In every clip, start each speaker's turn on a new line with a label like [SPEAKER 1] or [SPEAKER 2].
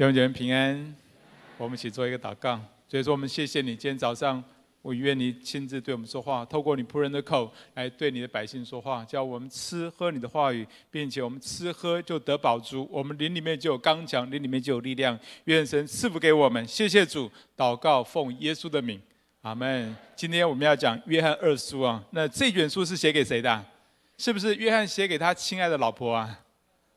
[SPEAKER 1] 弟兄姐妹平安，我们一起做一个祷告。所以说，我们谢谢你，今天早上，我愿你亲自对我们说话，透过你仆人的口来对你的百姓说话，叫我们吃喝你的话语，并且我们吃喝就得饱足，我们灵里面就有刚强，灵里面就有力量。愿神赐福给我们，谢谢主。祷告奉耶稣的名，阿门。今天我们要讲约翰二书啊，那这卷书是写给谁的？是不是约翰写给他亲爱的老婆啊？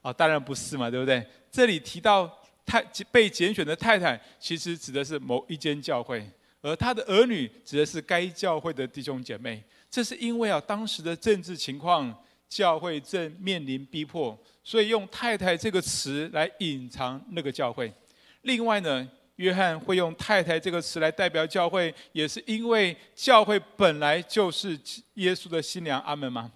[SPEAKER 1] 啊，当然不是嘛，对不对？这里提到。太被拣选的太太，其实指的是某一间教会，而他的儿女指的是该教会的弟兄姐妹。这是因为啊，当时的政治情况，教会正面临逼迫，所以用“太太”这个词来隐藏那个教会。另外呢，约翰会用“太太”这个词来代表教会，也是因为教会本来就是耶稣的新娘。阿门吗？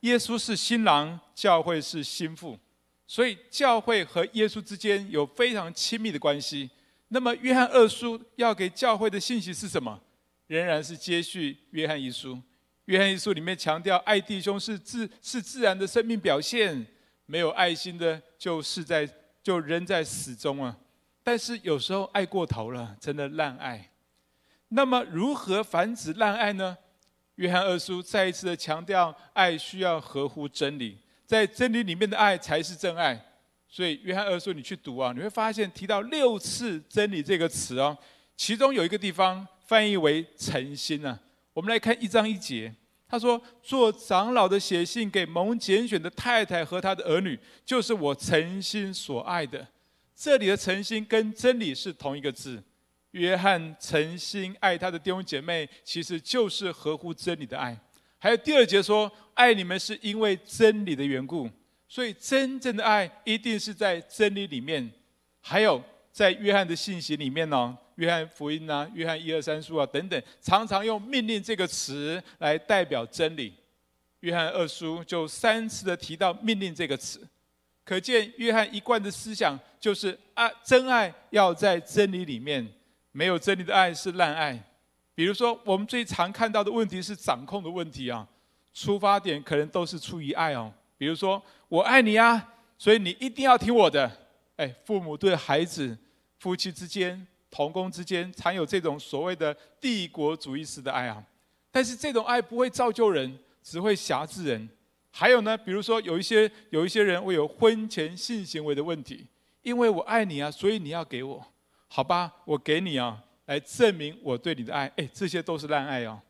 [SPEAKER 1] 耶稣是新郎，教会是新妇。所以教会和耶稣之间有非常亲密的关系。那么约翰二书要给教会的信息是什么？仍然是接续约翰一书。约翰一书里面强调爱弟兄是自是自然的生命表现，没有爱心的就是在就仍在死中啊。但是有时候爱过头了，成了滥爱。那么如何防止滥爱呢？约翰二书再一次的强调，爱需要合乎真理。在真理里面的爱才是真爱，所以约翰二书你去读啊，你会发现提到六次“真理”这个词哦，其中有一个地方翻译为“诚心”啊。我们来看一章一节，他说：“做长老的写信给蒙拣选的太太和他的儿女，就是我诚心所爱的。”这里的“诚心”跟“真理”是同一个字。约翰诚心爱他的弟兄姐妹，其实就是合乎真理的爱。还有第二节说。爱你们是因为真理的缘故，所以真正的爱一定是在真理里面。还有在约翰的信息里面呢，约翰福音啊，约翰一二三书啊等等，常常用命令这个词来代表真理。约翰二书就三次的提到命令这个词，可见约翰一贯的思想就是爱，真爱要在真理里面，没有真理的爱是滥爱。比如说，我们最常看到的问题是掌控的问题啊。出发点可能都是出于爱哦，比如说我爱你啊，所以你一定要听我的。哎，父母对孩子、夫妻之间、同工之间，常有这种所谓的帝国主义式的爱啊。但是这种爱不会造就人，只会辖制人。还有呢，比如说有一些有一些人会有婚前性行为的问题，因为我爱你啊，所以你要给我，好吧，我给你啊，来证明我对你的爱。哎，这些都是滥爱哦。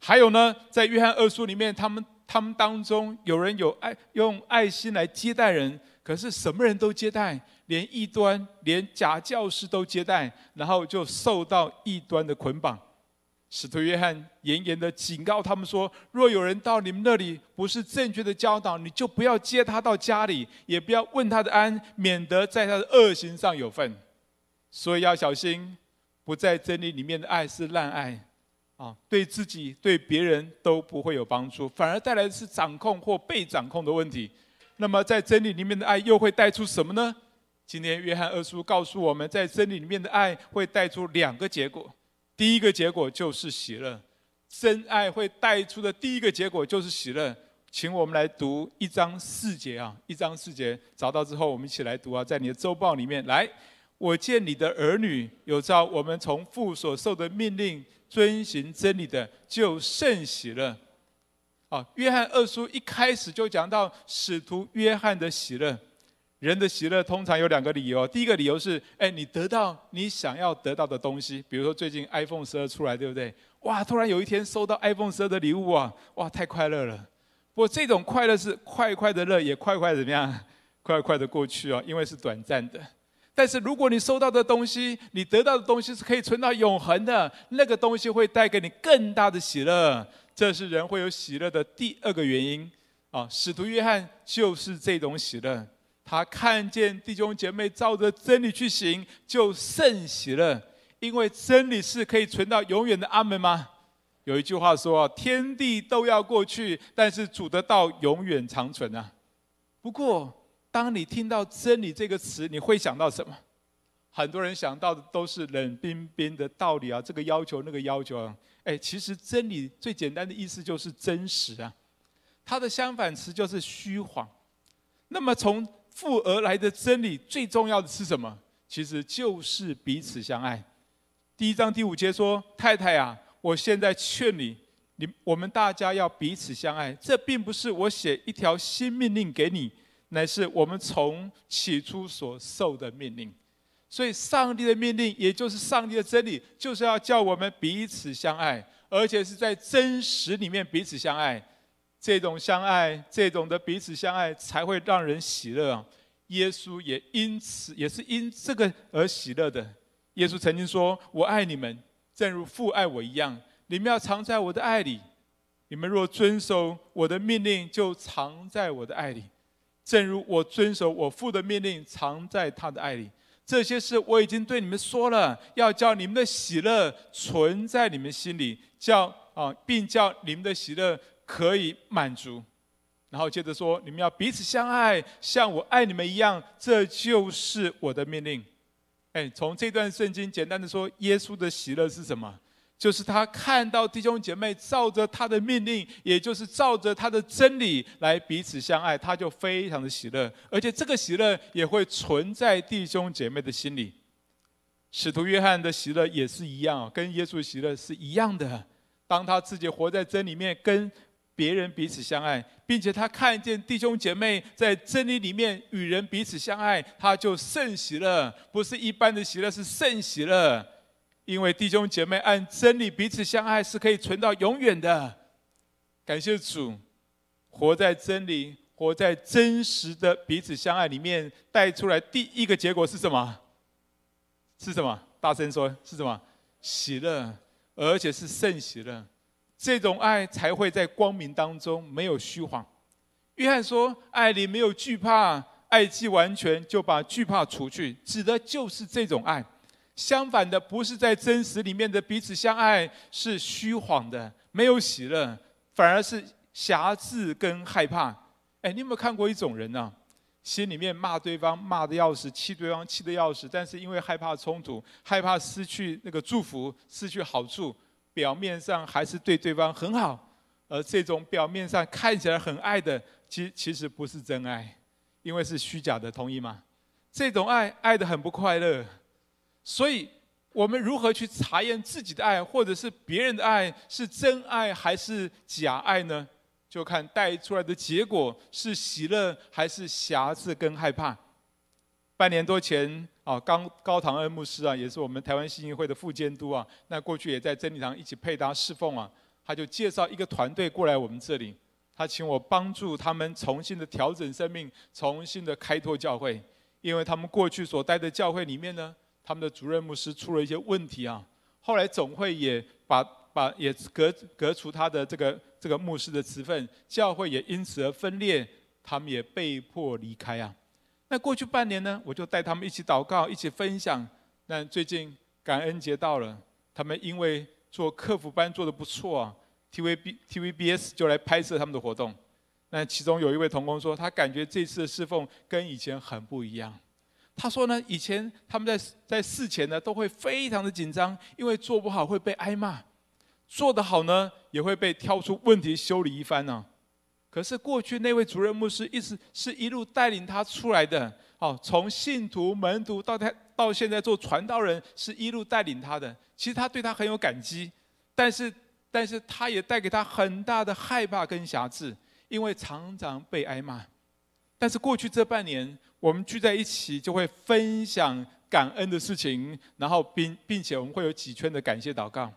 [SPEAKER 1] 还有呢，在约翰二书里面，他们他们当中有人有爱，用爱心来接待人，可是什么人都接待，连异端、连假教师都接待，然后就受到异端的捆绑。使徒约翰严严的警告他们说：若有人到你们那里不是正确的教导，你就不要接他到家里，也不要问他的安，免得在他的恶行上有份。所以要小心，不在真理里面的爱是滥爱。啊，对自己、对别人都不会有帮助，反而带来的是掌控或被掌控的问题。那么，在真理里面的爱又会带出什么呢？今天约翰二书告诉我们在真理里面的爱会带出两个结果。第一个结果就是喜乐，真爱会带出的第一个结果就是喜乐。请我们来读一章四节啊，一章四节找到之后，我们一起来读啊，在你的周报里面来。我见你的儿女有照我们从父所受的命令。遵行真理的就甚喜乐。啊，约翰二书一开始就讲到使徒约翰的喜乐。人的喜乐通常有两个理由。第一个理由是，哎，你得到你想要得到的东西，比如说最近 iPhone 十二出来，对不对？哇，突然有一天收到 iPhone 十二的礼物啊，哇，太快乐了。不过这种快乐是快快的乐，也快快怎么样？快快的过去啊，因为是短暂的。但是如果你收到的东西，你得到的东西是可以存到永恒的，那个东西会带给你更大的喜乐。这是人会有喜乐的第二个原因。啊，使徒约翰就是这种喜乐，他看见弟兄姐妹照着真理去行，就甚喜乐，因为真理是可以存到永远的。阿门吗？有一句话说：天地都要过去，但是主的道永远长存啊。不过。当你听到“真理”这个词，你会想到什么？很多人想到的都是冷冰冰的道理啊，这个要求那个要求啊。哎，其实真理最简单的意思就是真实啊，它的相反词就是虚谎。那么从父而来的真理最重要的是什么？其实就是彼此相爱。第一章第五节说：“太太啊，我现在劝你，你我们大家要彼此相爱。这并不是我写一条新命令给你，乃是我们从起初所受的命令。所以，上帝的命令，也就是上帝的真理，就是要叫我们彼此相爱，而且是在真实里面彼此相爱。这种相爱，这种的彼此相爱，才会让人喜乐。耶稣也因此，也是因这个而喜乐的。”耶稣曾经说：“我爱你们，正如父爱我一样。你们要藏在我的爱里。你们若遵守我的命令，就藏在我的爱里，正如我遵守我父的命令，藏在他的爱里。这些事我已经对你们说了，要叫你们的喜乐存在你们心里，叫啊，并叫你们的喜乐可以满足。然后接着说：你们要彼此相爱，像我爱你们一样。这就是我的命令。”哎，从这段圣经简单的说，耶稣的喜乐是什么？就是他看到弟兄姐妹照着他的命令，也就是照着他的真理来彼此相爱，他就非常的喜乐，而且这个喜乐也会存在弟兄姐妹的心里。使徒约翰的喜乐也是一样，跟耶稣喜乐是一样的。当他自己活在真理里面，跟别人彼此相爱，并且他看见弟兄姐妹在真理里面与人彼此相爱，他就甚喜乐，不是一般的喜乐，是甚喜乐。因为弟兄姐妹按真理彼此相爱是可以存到永远的。感谢主，活在真理、活在真实的彼此相爱里面，带出来第一个结果是什么？是什么？大声说，是什么？喜乐，而且是甚喜乐。这种爱才会在光明当中没有虚谎。约翰说：“爱里没有惧怕，爱既完全，就把惧怕除去。”指的就是这种爱。相反的，不是在真实里面的彼此相爱，是虚晃的，没有喜乐，反而是辖制跟害怕。哎，你有没有看过一种人呢、心里面骂对方，骂得要死；气对方，气得要死。但是因为害怕冲突，害怕失去那个祝福，失去好处。表面上还是对对方很好，而这种表面上看起来很爱的，其其实不是真爱，因为是虚假的，同意吗？这种爱爱得很不快乐，所以我们如何去查验自己的爱，或者是别人的爱是真爱还是假爱呢？就看带出来的结果是喜乐还是瑕疵跟害怕。半年多前。啊，刚高堂恩牧师啊，也是我们台湾信义会的副监督啊。那过去也在真理堂一起配搭侍奉啊。他就介绍一个团队过来我们这里，他请我帮助他们重新的调整生命，重新的开拓教会。因为他们过去所待的教会里面呢，他们的主任牧师出了一些问题啊。后来总会也把把也革革除他的这个这个牧师的职分，教会也因此而分裂，他们也被迫离开啊。那过去半年呢，我就带他们一起祷告，一起分享。那最近感恩节到了，他们因为做客服班做得不错啊，TVB TVBS 就来拍摄他们的活动。那其中有一位同工说，他感觉这次的侍奉跟以前很不一样。他说呢，以前他们在在事前呢都会非常的紧张，因为做不好会被挨骂，做得好呢也会被挑出问题修理一番呢、可是过去那位主任牧师一直是一路带领他出来的，哦，从信徒门徒到他到现在做传道人，是一路带领他的。其实他对他很有感激，但是但是他也带给他很大的害怕跟瑕疵，因为常常被挨骂。但是过去这半年，我们聚在一起就会分享感恩的事情，然后并并且我们会有几圈的感谢祷告。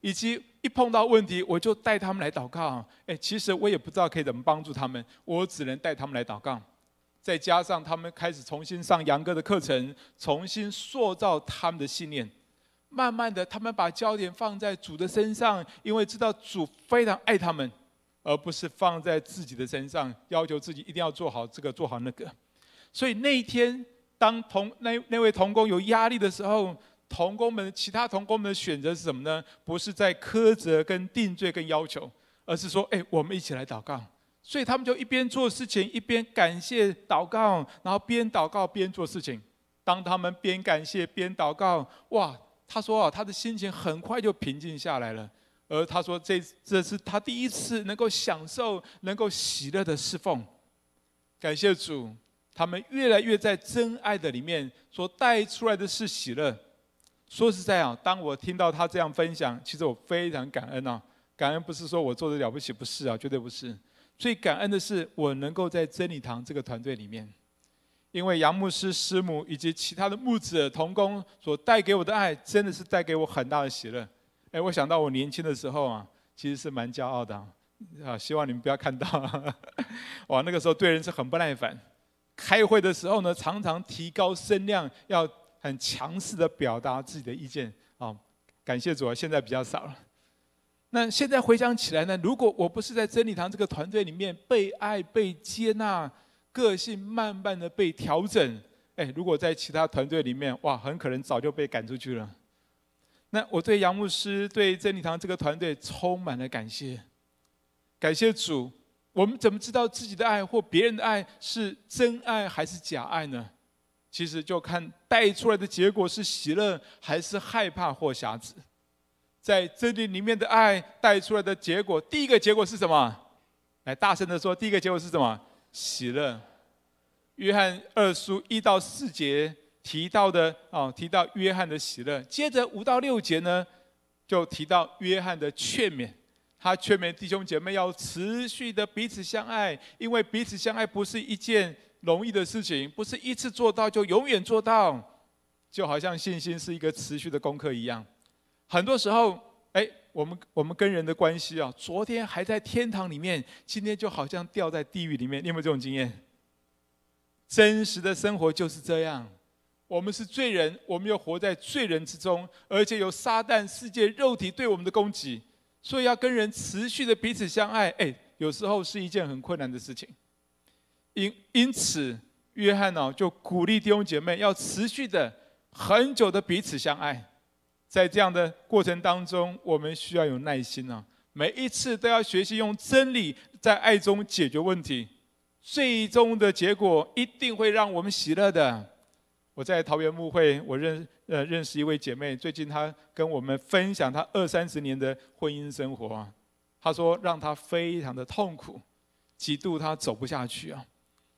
[SPEAKER 1] 以及一碰到问题，我就带他们来祷告。哎，其实我也不知道可以怎么帮助他们，我只能带他们来祷告。再加上他们开始重新上杨哥的课程，重新塑造他们的信念。慢慢的，他们把焦点放在主的身上，因为知道主非常爱他们，而不是放在自己的身上，要求自己一定要做好这个做好那个。所以那一天，当同那那位同工有压力的时候，同工们，其他同工们的选择是什么呢？不是在苛责、跟定罪、跟要求，而是说：哎，我们一起来祷告。所以他们就一边做事情，一边感谢祷告，然后边祷告边做事情。当他们边感谢边祷告，哇！他说啊，他的心情很快就平静下来了。而他说这，这是他第一次能够享受、能够喜乐的侍奉。感谢主。他们越来越在真爱的里面，所带出来的是喜乐。说实在啊，当我听到他这样分享，其实我非常感恩啊。感恩不是说我做的了不起，不是啊，绝对不是。最感恩的是我能够在真理堂这个团队里面，因为杨牧师师母以及其他的牧者同工所带给我的爱，真的是带给我很大的喜乐。哎，我想到我年轻的时候啊，其实是蛮骄傲的啊，希望你们不要看到。哇，那个时候对人是很不耐烦，开会的时候呢，常常提高声量，要很强势的表达自己的意见啊。感谢主啊，现在比较少了。那现在回想起来呢，如果我不是在真理堂这个团队里面被爱、被接纳，个性慢慢的被调整，哎，如果在其他团队里面，哇，很可能早就被赶出去了。那我对杨牧师、对真理堂这个团队充满了感谢，感谢主。我们怎么知道自己的爱或别人的爱是真爱还是假爱呢？其实就看带出来的结果是喜乐还是害怕或瑕疵。在真理里面的爱带出来的结果，第一个结果是什么？来，大声的说，第一个结果是什么？喜乐。约翰二书一到四节提到的啊，提到约翰的喜乐。接着五到六节呢，就提到约翰的劝勉。他劝勉弟兄姐妹要持续的彼此相爱，因为彼此相爱不是一件容易的事情，不是一次做到就永远做到，就好像信心是一个持续的功课一样。很多时候，哎，我们我们跟人的关系啊，昨天还在天堂里面，今天就好像掉在地狱里面。你有没有这种经验？真实的生活就是这样。我们是罪人，我们又活在罪人之中，而且有撒旦世界肉体对我们的攻击，所以要跟人持续的彼此相爱，哎，有时候是一件很困难的事情。因因此，约翰呢就鼓励弟兄姐妹要持续的、很久的彼此相爱。在这样的过程当中，我们需要有耐心啊！每一次都要学习用真理在爱中解决问题，最终的结果一定会让我们喜乐的。我在桃园牧会，我认呃认识一位姐妹，最近她跟我们分享她二三十年的婚姻生活啊，她说让她非常的痛苦，几度她走不下去啊。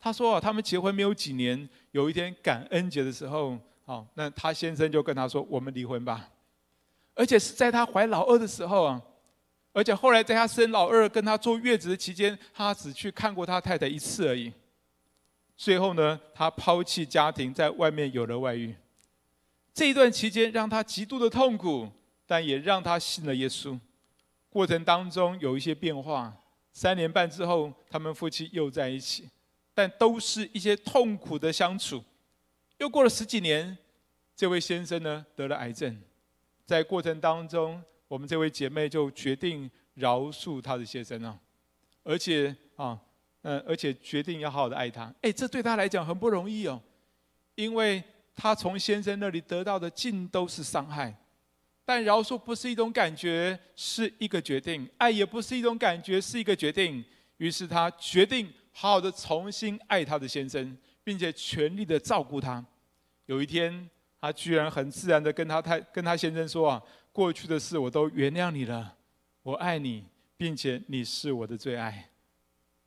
[SPEAKER 1] 她说啊，他们结婚没有几年，有一天感恩节的时候，好，那她先生就跟她说：“我们离婚吧。”而且是在她怀老二的时候啊，而且后来在她生老二、跟她坐月子的期间，她只去看过她太太一次而已。最后呢，他抛弃家庭，在外面有了外遇。这一段期间让他极度的痛苦，但也让他信了耶稣。过程当中有一些变化，三年半之后，他们夫妻又在一起，但都是一些痛苦的相处。又过了十几年，这位先生呢得了癌症。在过程当中，我们这位姐妹就决定饶恕她的先生啊，而且啊，嗯，而且决定要好好的爱他。哎，这对他来讲很不容易哦，因为他从先生那里得到的尽都是伤害。但饶恕不是一种感觉，是一个决定；爱也不是一种感觉，是一个决定。于是他决定好好的重新爱他的先生，并且全力的照顾他。有一天。他居然很自然的跟他太跟他先生说啊，过去的事我都原谅你了，我爱你，并且你是我的最爱。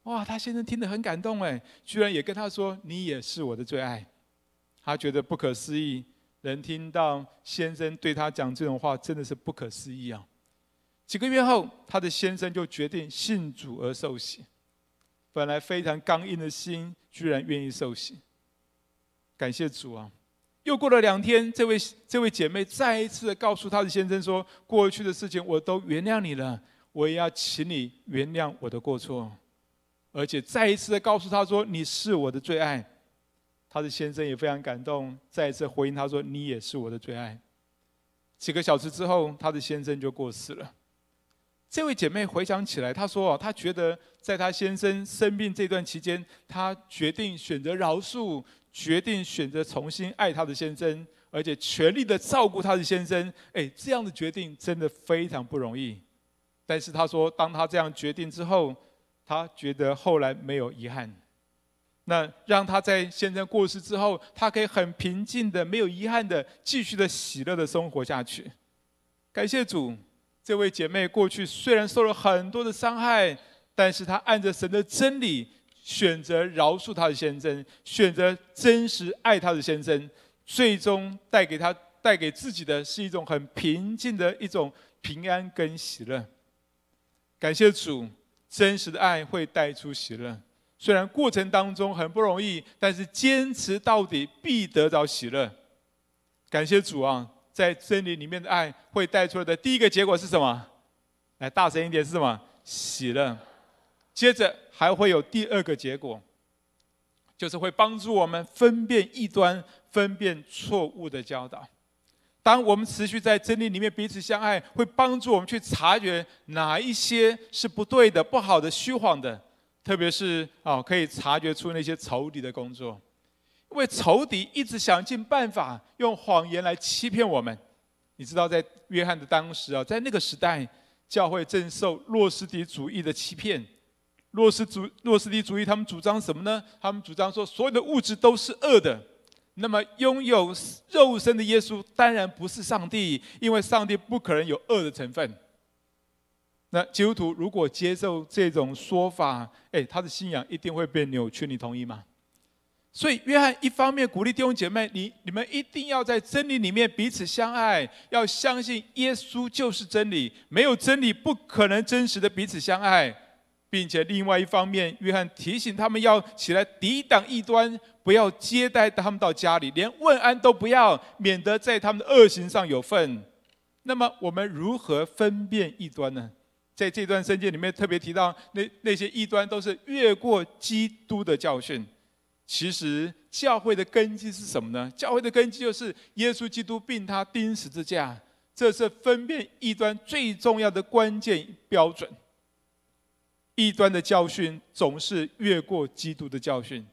[SPEAKER 1] 哇，他先生听得很感动哎，居然也跟他说，你也是我的最爱。他觉得不可思议，能听到先生对他讲这种话，真的是不可思议啊。几个月后，他的先生就决定信主而受洗，本来非常刚硬的心，居然愿意受洗。感谢主啊！又过了两天，这位这位姐妹再一次的告诉她的先生说：“过去的事情我都原谅你了，我也要请你原谅我的过错。”而且再一次的告诉他说：“你是我的最爱。”她的先生也非常感动，再一次回应她说：“你也是我的最爱。”几个小时之后，她的先生就过世了。这位姐妹回想起来，她说：“哦，她觉得在她先生生病这段期间，她决定选择饶恕。”决定选择重新爱她的先生，而且全力的照顾她的先生。哎，这样的决定真的非常不容易。但是她说，当她这样决定之后，他觉得后来没有遗憾。那让他在先生过世之后，他可以很平静的、没有遗憾的继续的喜乐的生活下去。感谢主，这位姐妹过去虽然受了很多的伤害，但是她按着神的真理。选择饶恕他的先生，选择真实爱他的先生，最终带给他、带给自己的是一种很平静的一种平安跟喜乐。感谢主，真实的爱会带出喜乐。虽然过程当中很不容易，但是坚持到底必得着喜乐。感谢主啊，在真理里面的爱会带出来的第一个结果是什么？来，大声一点，是什么？喜乐。接着还会有第二个结果，就是会帮助我们分辨异端、分辨错误的教导。当我们持续在真理里面彼此相爱，会帮助我们去察觉哪一些是不对的、不好的、虚谎的。特别是啊，可以察觉出那些仇敌的工作，因为仇敌一直想尽办法用谎言来欺骗我们。你知道，在约翰的当时啊，在那个时代，教会正受诺斯底主义的欺骗。诺斯主诺斯底主义，他们主张什么呢？他们主张说，所有的物质都是恶的。那么，拥有肉身的耶稣当然不是上帝，因为上帝不可能有恶的成分。那基督徒如果接受这种说法，哎，他的信仰一定会被扭曲，你同意吗？所以约翰一方面鼓励弟兄姐妹，你你们一定要在真理里面彼此相爱，要相信耶稣就是真理，没有真理不可能真实的彼此相爱，并且另外一方面，约翰提醒他们要起来抵挡异端，不要接待他们到家里，连问安都不要，免得在他们的恶行上有份。那么我们如何分辨异端呢？在这段圣经里面特别提到，那那些异端都是越过基督的教训。其实教会的根基是什么呢？教会的根基就是耶稣基督并他钉十字架，这是分辨异端最重要的关键标准。异端的教训总是越过基督的教训。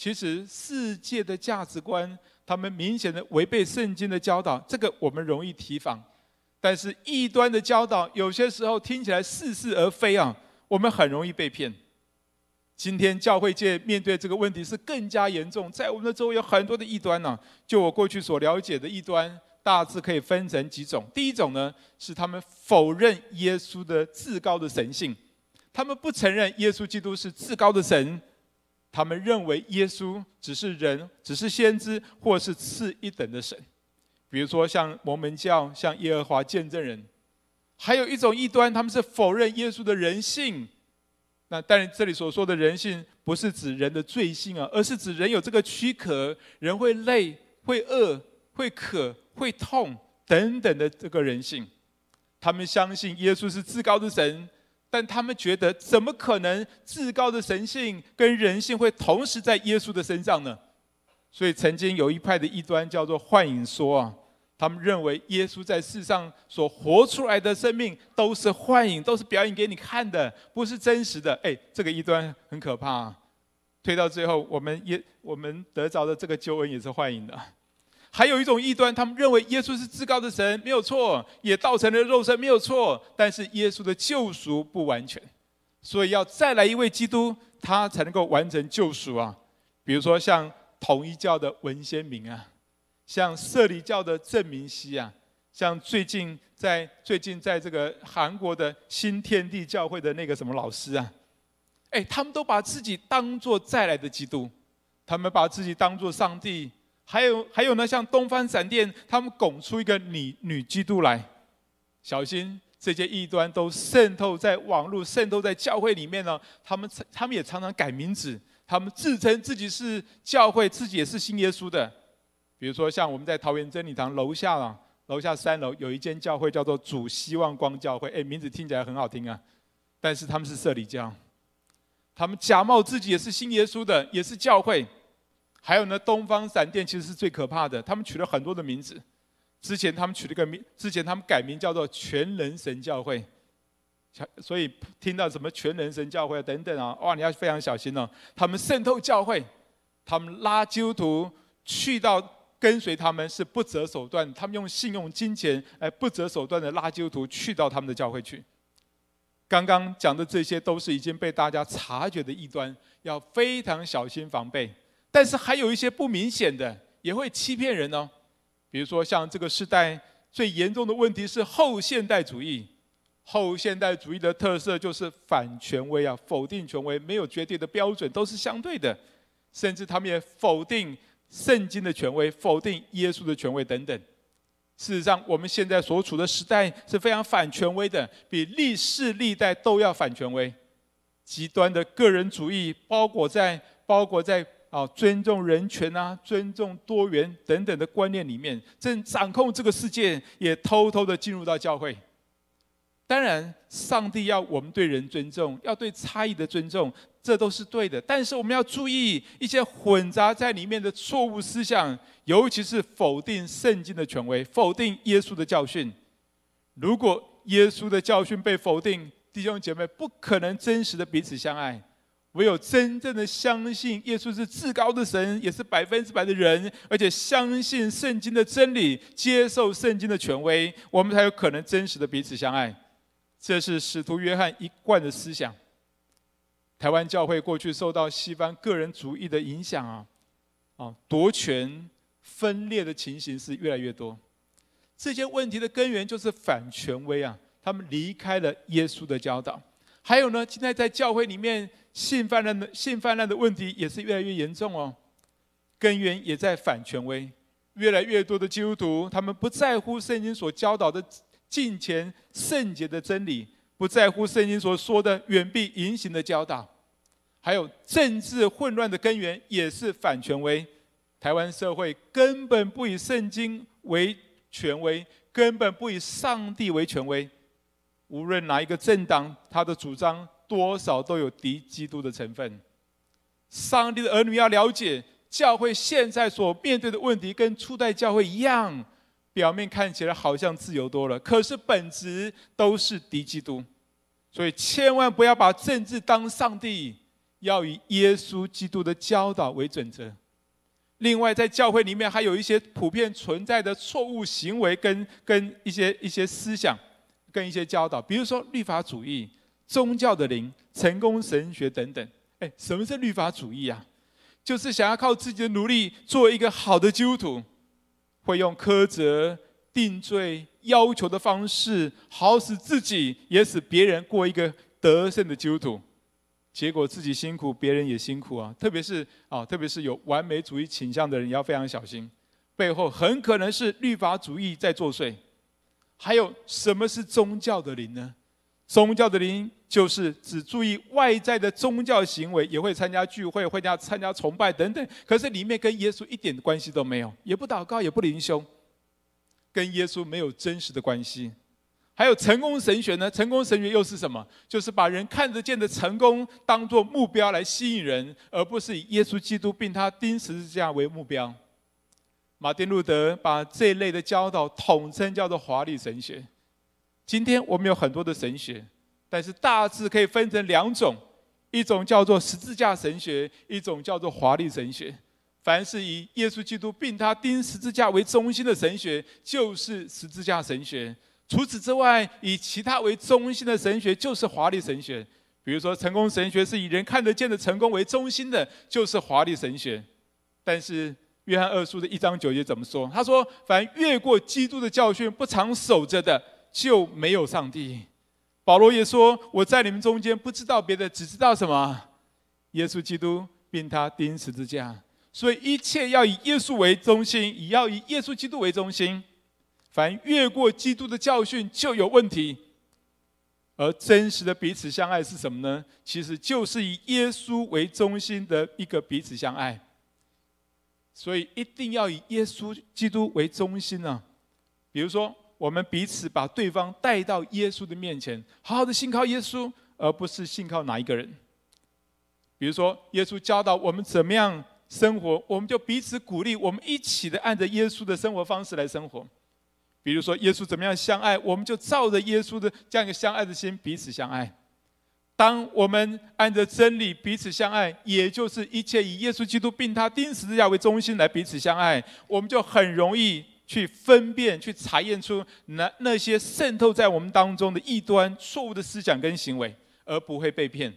[SPEAKER 1] 其实世界的价值观，他们明显的违背圣经的教导，这个我们容易提防。但是异端的教导有些时候听起来似是而非啊，我们很容易被骗。今天教会界面对这个问题是更加严重，在我们的周围有很多的异端呢。就我过去所了解的异端，大致可以分成几种。第一种呢，是他们否认耶稣的至高的神性，他们不承认耶稣基督是至高的神，他们认为耶稣只是人，只是先知，或是次一等的神。比如说，像摩门教、像耶和华见证人，还有一种异端，他们是否认耶稣的人性。那但是这里所说的人性，不是指人的罪性啊，而是指人有这个躯壳，人会累、会饿、会渴、会痛等等的这个人性。他们相信耶稣是至高的神，但他们觉得，怎么可能至高的神性跟人性会同时在耶稣的身上呢？所以曾经有一派的异端叫做幻影说啊。他们认为耶稣在世上所活出来的生命都是幻影，都是表演给你看的，不是真实的。哎，这个异端很可怕啊。推到最后，我们也我们得着的这个救恩也是幻影的。还有一种异端，他们认为耶稣是至高的神，没有错，也道成了肉身，没有错。但是耶稣的救赎不完全，所以要再来一位基督，他才能够完成救赎啊。比如说像统一教的文先明啊。像社理教的郑明熙啊，像最近在最近在这个韩国的新天地教会的那个什么老师啊，哎，他们都把自己当作再来的基督，他们把自己当作上帝，还有还有呢，像东方闪电，他们拱出一个女女基督来，小心这些异端都渗透在网络，渗透在教会里面呢。他们他们也常常改名字，他们自称自己是教会，自己也是信耶稣的。比如说，像我们在桃园真理堂楼下啊，楼下三楼有一间教会叫做主希望光教会，哎，名字听起来很好听啊，但是他们是摄理教，他们假冒自己也是信耶稣的，也是教会。还有呢，东方闪电其实是最可怕的，他们取了很多的名字。之前他们取了个名，之前他们改名叫做全能神教会，所以听到什么全能神教会等等啊，哇，你要非常小心哦，他们渗透教会，他们拉基督徒去到。跟随他们是不择手段，他们用信用金钱来不择手段的拉基督徒去到他们的教会去。刚刚讲的这些都是已经被大家察觉的异端，要非常小心防备。但是还有一些不明显的，也会欺骗人哦。比如说像这个时代最严重的问题是后现代主义，后现代主义的特色就是反权威啊，否定权威，没有绝对的标准，都是相对的，甚至他们也否定圣经的权威，否定耶稣的权威等等。事实上，我们现在所处的时代是非常反权威的，比历世历代都要反权威。极端的个人主义包裹在包裹在啊尊重人权啊、尊重多元等等的观念里面，正掌控这个世界，也偷偷的进入到教会。当然，上帝要我们对人尊重，要对差异的尊重，这都是对的。但是我们要注意一些混杂在里面的错误思想，尤其是否定圣经的权威，否定耶稣的教训。如果耶稣的教训被否定，弟兄姐妹，不可能真实的彼此相爱。唯有真正的相信耶稣是至高的神，也是百分之百的人，而且相信圣经的真理，接受圣经的权威，我们才有可能真实的彼此相爱。这是使徒约翰一贯的思想。台湾教会过去受到西方个人主义的影响啊，啊，夺权分裂的情形是越来越多。这些问题的根源就是反权威啊。他们离开了耶稣的教导，还有呢，现在在教会里面性泛滥的性泛滥的问题也是越来越严重哦。根源也在反权威，越来越多的基督徒，他们不在乎圣经所教导的敬虔圣洁的真理，不在乎圣经所说的远避淫行的教导，还有政治混乱的根源也是反权威。台湾社会根本不以圣经为权威，根本不以上帝为权威。无论哪一个政党，他的主张多少都有敌基督的成分。上帝的儿女要了解，教会现在所面对的问题跟初代教会一样，表面看起来好像自由多了，可是本质都是敌基督。所以千万不要把政治当上帝，要以耶稣基督的教导为准则。另外，在教会里面还有一些普遍存在的错误行为跟跟一些一些思想。跟一些教导，比如说律法主义、宗教的灵、成功神学等等。哎，什么是律法主义啊？就是想要靠自己的努力做一个好的基督徒，会用苛责、定罪、要求的方式，好使自己也使别人过一个得胜的基督徒。结果自己辛苦，别人也辛苦啊！特别是啊，特别是有完美主义倾向的人，要非常小心，背后很可能是律法主义在作祟。还有什么是宗教的灵呢？宗教的灵就是只注意外在的宗教行为，也会参加聚会，会加参加崇拜等等。可是里面跟耶稣一点关系都没有，也不祷告，也不灵修，跟耶稣没有真实的关系。还有成功神学呢？成功神学又是什么？就是把人看得见的成功当做目标来吸引人，而不是以耶稣基督并他钉十字架为目标。马丁路德把这一类的教导统称叫做华丽神学。今天我们有很多的神学，但是大致可以分成两种：一种叫做十字架神学，一种叫做华丽神学。凡是以耶稣基督并他钉十字架为中心的神学，就是十字架神学；除此之外，以其他为中心的神学，就是华丽神学。比如说，成功神学是以人看得见的成功为中心的，就是华丽神学。但是，约翰二书的一章九节怎么说？他说：“凡越过基督的教训不常守着的，就没有上帝。”保罗也说：“我在你们中间不知道别的，只知道什么？耶稣基督并他钉十字架。所以一切要以耶稣为中心，也要以耶稣基督为中心。凡越过基督的教训，就有问题。而真实的彼此相爱是什么呢？其实就是以耶稣为中心的一个彼此相爱。”所以一定要以耶稣基督为中心啊！比如说，我们彼此把对方带到耶稣的面前，好好的信靠耶稣，而不是信靠哪一个人。比如说，耶稣教导我们怎么样生活，我们就彼此鼓励，我们一起的按着耶稣的生活方式来生活。比如说，耶稣怎么样相爱，我们就照着耶稣的这样一个相爱的心彼此相爱。当我们按着真理彼此相爱，也就是一切以耶稣基督并他钉十字架为中心来彼此相爱，我们就很容易去分辨、去查验出那那些渗透在我们当中的异端、错误的思想跟行为，而不会被骗。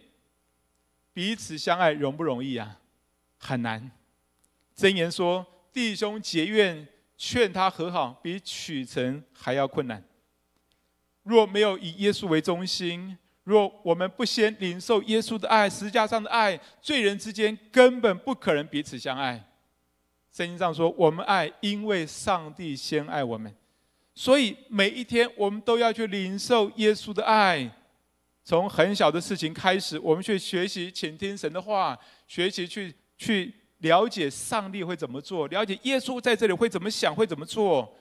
[SPEAKER 1] 彼此相爱容不容易啊？很难。箴言说：“弟兄结怨，劝他和好，比取成还要困难。”若没有以耶稣为中心，若我们不先领受耶稣的爱，十架上的爱，罪人之间根本不可能彼此相爱。圣经上说，我们爱，因为上帝先爱我们。所以每一天，我们都要去领受耶稣的爱。从很小的事情开始，我们去学习倾听神的话，学习去去了解上帝会怎么做，了解耶稣在这里会怎么想，会怎么做。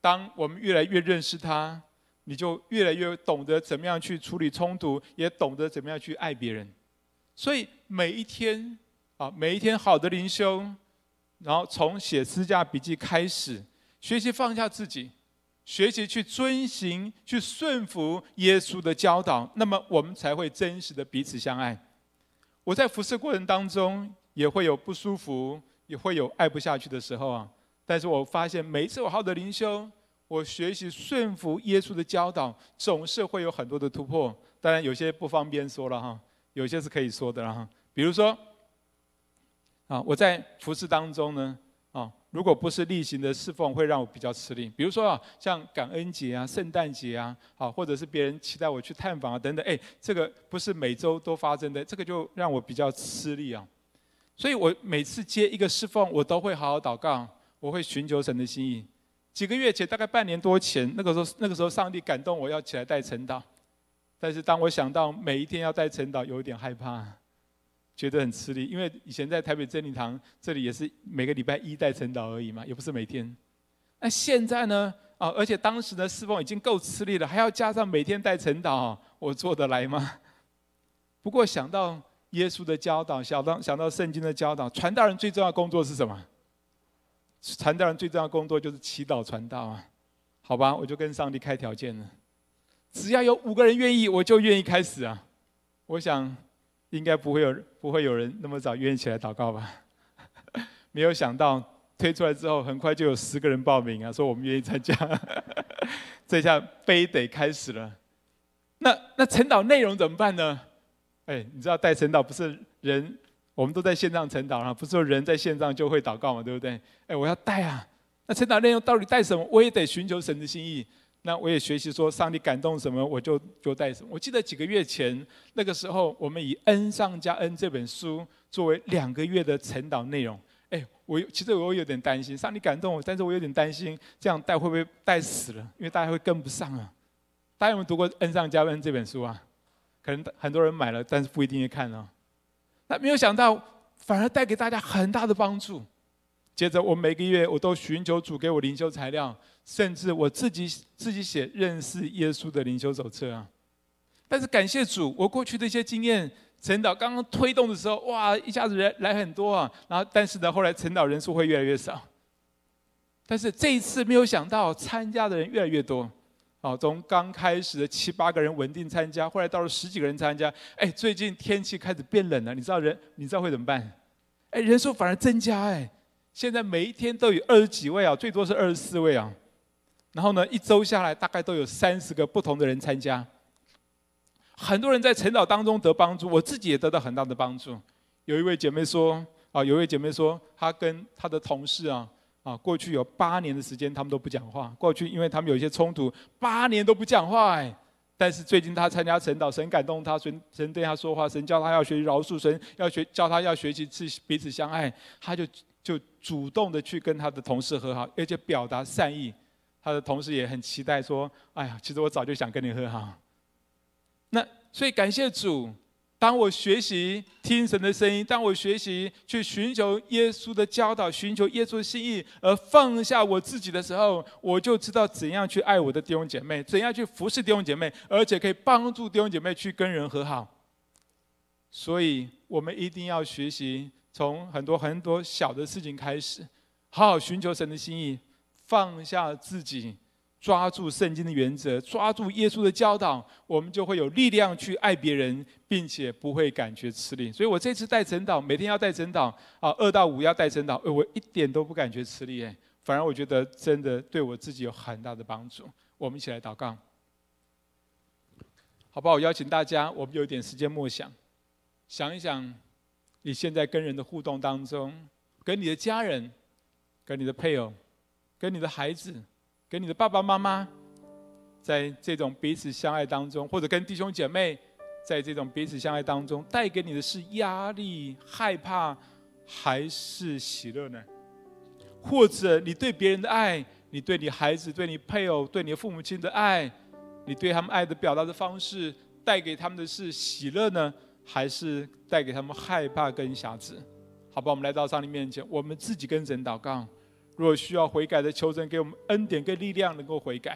[SPEAKER 1] 当我们越来越认识他，你就越来越懂得怎么样去处理冲突，也懂得怎么样去爱别人。所以每一天啊，每一天好的灵修，然后从写私家笔记开始，学习放下自己。学习去遵行、去顺服耶稣的教导，那么我们才会真实的彼此相爱。我在服侍过程当中也会有不舒服，也会有爱不下去的时候啊。但是我发现每一次我好的灵修，我学习顺服耶稣的教导，总是会有很多的突破。当然有些不方便说了哈，有些是可以说的了哈。比如说，啊，我在服侍当中呢。啊如果不是例行的侍奉，会让我比较吃力。比如说啊，像感恩节啊、圣诞节啊，好，或者是别人期待我去探访啊等等，哎，这个不是每周都发生的，这个就让我比较吃力啊。所以我每次接一个侍奉，我都会好好祷告，我会寻求神的心意。几个月前，大概半年多前，那个时候，那个时候上帝感动我要起来带晨祷，但是当我想到每一天要带晨祷，有点害怕。觉得很吃力，因为以前在台北真理堂这里也是每个礼拜一带晨祷而已嘛，也不是每天。那现在呢？啊，而且当时的侍奉已经够吃力了，还要加上每天带晨祷，我做得来吗？不过想到耶稣的教导，想到想到圣经的教导，传道人最重要的工作是什么？传道人最重要的工作就是祈祷传道啊。好吧，我就跟上帝开条件了，只要有五个人愿意，我就愿意开始啊。我想。应该不会有不会有人那么早愿意起来祷告吧？没有想到推出来之后，很快就有十个人报名啊，说我们愿意参加。这下非得开始了。那那晨祷内容怎么办呢？哎，你知道带晨祷不是人，我们都在线上晨祷啊，不是说人在线上就会祷告嘛，对不对？哎，我要带啊。那晨祷内容到底带什么？我也得寻求神的心意。那我也学习说，上帝感动什么，我就就带什么。我记得几个月前，那个时候，我们以《恩上加恩》这本书作为两个月的晨祷内容。哎，我其实我有点担心，上帝感动我，但是我有点担心，这样带会不会带死了？因为大家会跟不上啊。大家有没有读过《恩上加恩》这本书啊？可能很多人买了，但是不一定会看哦。那没有想到，反而带给大家很大的帮助。接着，我每个月我都寻求主给我灵修材料，甚至我自己自己写认识耶稣的灵修手册啊。但是感谢主，我过去的一些经验，陈导刚刚推动的时候，哇，一下子人来很多啊。然后，但是呢，后来陈导人数会越来越少。但是这一次没有想到，参加的人越来越多。哦，从刚开始的七八个人稳定参加，后来到了十几个人参加。哎，最近天气开始变冷了，你知道人你知道会怎么办？哎，人数反而增加哎。现在每一天都有二十几位啊，最多是二十四位啊。然后呢，一周下来大概都有三十个不同的人参加。很多人在晨祷当中得帮助，我自己也得到很大的帮助。有一位姐妹说啊，有一位姐妹说，她跟她的同事啊啊，过去有八年的时间他们都不讲话。过去因为他们有一些冲突，八年都不讲话哎。但是最近她参加晨祷，神感动她，神神对她说话，神叫她要学习饶恕，神要学教她要学习去彼此相爱，她就。就主动的去跟他的同事和好，而且表达善意。他的同事也很期待说：“哎呀，其实我早就想跟你和好。”那所以感谢主，当我学习听神的声音，当我学习去寻求耶稣的教导，寻求耶稣的心意，而放下我自己的时候，我就知道怎样去爱我的弟兄姐妹，怎样去服侍弟兄姐妹，而且可以帮助弟兄姐妹去跟人和好。所以我们一定要学习。从很多很多小的事情开始，好好寻求神的心意，放下自己，抓住圣经的原则，抓住耶稣的教导，我们就会有力量去爱别人，并且不会感觉吃力。所以我这次带晨祷，每天要带晨祷啊，二到五要带晨祷，我一点都不感觉吃力，哎，反而我觉得真的对我自己有很大的帮助。我们一起来祷告，好不好？我邀请大家，我们有点时间默想，想一想。你现在跟人的互动当中，跟你的家人、跟你的配偶、跟你的孩子、跟你的爸爸妈妈，在这种彼此相爱当中，或者跟弟兄姐妹在这种彼此相爱当中，带给你的是压力、害怕，还是喜乐呢？或者你对别人的爱，你对你孩子、对你配偶、对你父母亲的爱，你对他们爱的表达的方式，带给他们的是喜乐呢，还是带给他们害怕跟辖制？好吧，我们来到上帝面前，我们自己跟神祷告。如果需要悔改的，求神给我们恩典跟力量，能够悔改；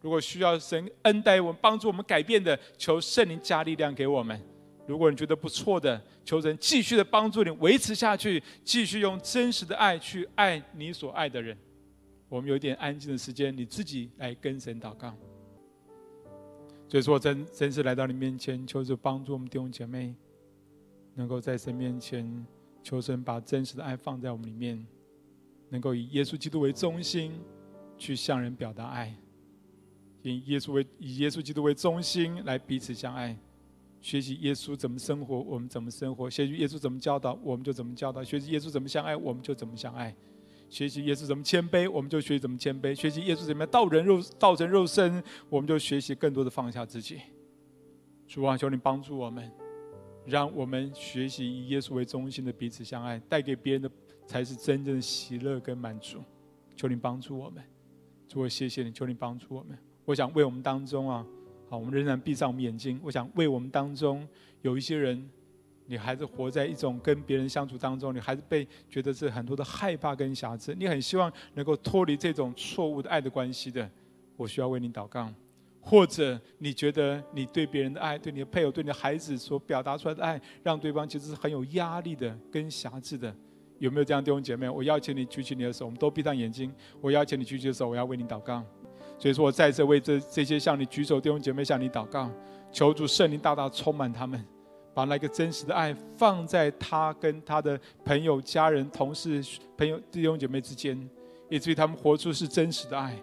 [SPEAKER 1] 如果需要神恩待我们、帮助我们改变的，求圣灵加力量给我们。如果你觉得不错的，求神继续的帮助你维持下去，继续用真实的爱去爱你所爱的人。我们有一点安静的时间，你自己来跟神祷告。所以说，真真是来到你面前，求主帮助我们弟兄姐妹，能够在神面前，求神把真实的爱放在我们里面，能够以耶稣基督为中心，去向人表达爱，以耶稣为以耶稣基督为中心来彼此相爱。学习耶稣怎么生活，我们怎么生活；学习耶稣怎么教导，我们就怎么教导；学习耶稣怎么相爱，我们就怎么相爱；学习耶稣怎么谦卑，我们就学习怎么谦卑；学习耶稣怎么样道人肉道成肉身，我们就学习更多的放下自己。主啊，求你帮助我们，让我们学习以耶稣为中心的彼此相爱，带给别人的才是真正的喜乐跟满足。求你帮助我们，主啊，谢谢你，求你帮助我们。我想为我们当中啊。好，我们仍然闭上我们眼睛。我想为我们当中有一些人，你还是活在一种跟别人相处当中，你还是被觉得是很多的害怕跟瑕疵。你很希望能够脱离这种错误的爱的关系的，我需要为你祷告。或者你觉得你对别人的爱，对你的配偶、对你的孩子所表达出来的爱，让对方其实是很有压力的跟瑕疵的，有没有这样弟兄姐妹？我邀请你举起你的手，我们都闭上眼睛。我邀请你举起的手，我要为你祷告。所以说，我再次为这这些向你举手弟兄姐妹向你祷告，求主圣灵大大充满他们，把那个真实的爱放在他跟他的朋友、家人、同事、朋友弟兄姐妹之间，以至于他们活出是真实的爱，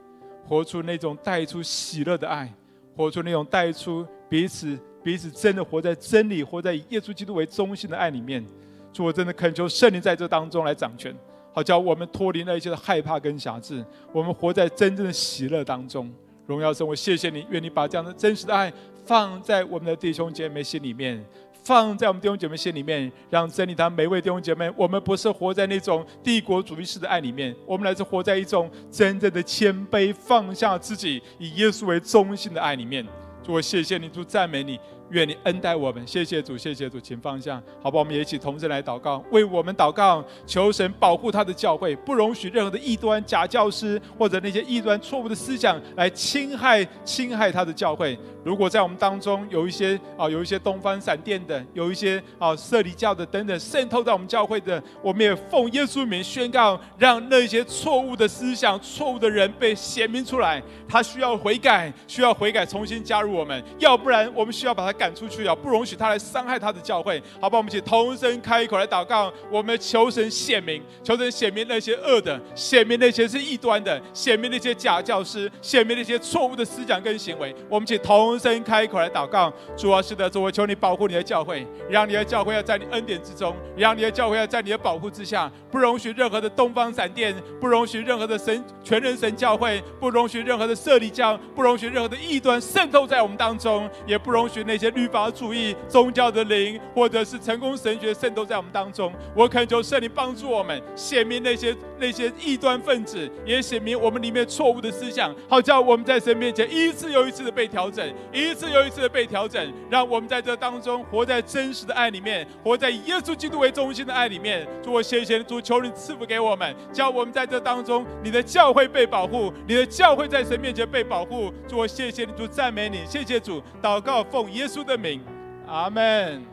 [SPEAKER 1] 活出那种带出喜乐的爱，活出那种带出彼此彼此真的活在真理、活在以耶稣基督为中心的爱里面。主，我真的恳求圣灵在这当中来掌权。好叫我们脱离那一些的害怕跟辖制，我们活在真正的喜乐当中。荣耀神，我谢谢你，愿你把这样的真实的爱放在我们的弟兄姐妹心里面，放在我们弟兄姐妹心里面，让真理堂每位弟兄姐妹，我们不是活在那种帝国主义式的爱里面，我们来自活在一种真正的谦卑，放下自己，以耶稣为中心的爱里面。主，我谢谢你，主赞美你。愿你恩待我们，谢谢主，谢谢主，请放下，好吧？我们也一起同时来祷告，为我们祷告，求神保护他的教会，不容许任何的异端、假教师或者那些异端、错误的思想来侵害、侵害他的教会。如果在我们当中有一些啊，有一些东方闪电的，有一些啊摄理教的等等渗透在我们教会的，我们也奉耶稣名宣告，让那些错误的思想、错误的人被显明出来。他需要悔改，需要悔改，重新加入我们，要不然我们需要把他赶出去啊！不容许他来伤害他的教会。好吧，我们一起同声开一口来祷告，我们求神显明，求神显明那些恶的，显明那些是异端的，显明那些假教师，显明那些错误的思想跟行为。我们一起同。同声开口来祷告，主啊，是的，主，我求你保护你的教会，让你的教会要在你恩典之中，让你的教会要在你的保护之下，不容许任何的东方闪电，不容许任何的神全人神教会，不容许任何的设立教，不容许任何的异端渗透在我们当中，也不容许那些律法主义、宗教的灵或者是成功神学渗透在我们当中。我恳求圣灵帮助我们，显明那些那些异端分子，也显明我们里面错误的思想，好叫我们在神面前一次又一次的被调整。一次又一次的被调整，让我们在这当中活在真实的爱里面，活在以耶稣基督为中心的爱里面。主，我谢谢主，求你赐福给我们，叫我们在这当中，你的教会被保护，你的教会在神面前被保护。主，我谢谢你，主赞美你，谢谢主，祷告奉耶稣的名，阿门。